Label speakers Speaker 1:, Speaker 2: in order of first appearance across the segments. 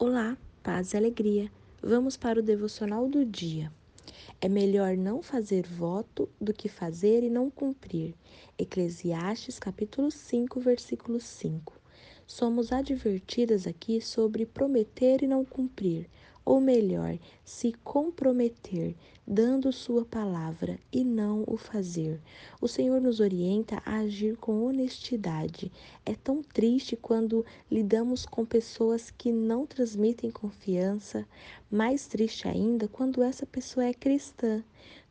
Speaker 1: Olá, paz e alegria. Vamos para o devocional do dia. É melhor não fazer voto do que fazer e não cumprir. Eclesiastes capítulo 5, versículo 5. Somos advertidas aqui sobre prometer e não cumprir ou melhor, se comprometer, dando sua palavra e não o fazer. O Senhor nos orienta a agir com honestidade. É tão triste quando lidamos com pessoas que não transmitem confiança, mais triste ainda quando essa pessoa é cristã.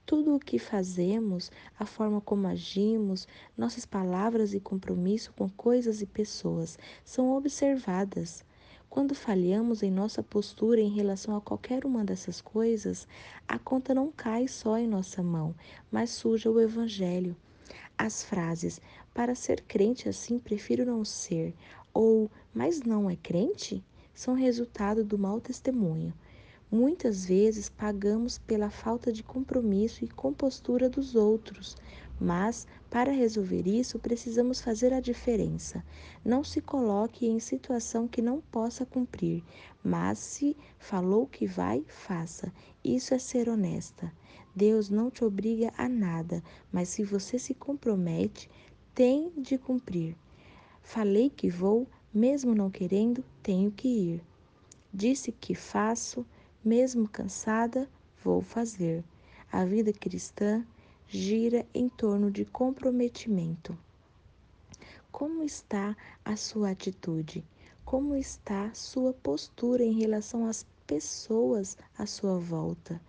Speaker 1: Tudo o que fazemos, a forma como agimos, nossas palavras e compromisso com coisas e pessoas são observadas. Quando falhamos em nossa postura em relação a qualquer uma dessas coisas, a conta não cai só em nossa mão, mas suja o Evangelho. As frases para ser crente assim prefiro não ser ou mas não é crente são resultado do mau testemunho. Muitas vezes pagamos pela falta de compromisso e compostura dos outros, mas para resolver isso precisamos fazer a diferença. Não se coloque em situação que não possa cumprir, mas se falou que vai, faça. Isso é ser honesta. Deus não te obriga a nada, mas se você se compromete, tem de cumprir. Falei que vou, mesmo não querendo, tenho que ir. Disse que faço, mesmo cansada, vou fazer. A vida cristã gira em torno de comprometimento. Como está a sua atitude? Como está sua postura em relação às pessoas à sua volta?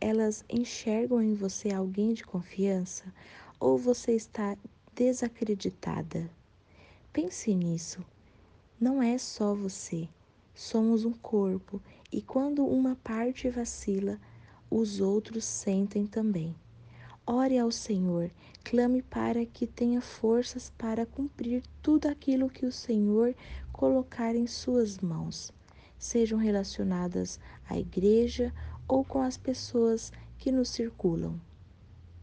Speaker 1: Elas enxergam em você alguém de confiança ou você está desacreditada? Pense nisso. Não é só você. Somos um corpo e quando uma parte vacila, os outros sentem também. Ore ao Senhor, clame para que tenha forças para cumprir tudo aquilo que o Senhor colocar em suas mãos, sejam relacionadas à igreja ou com as pessoas que nos circulam.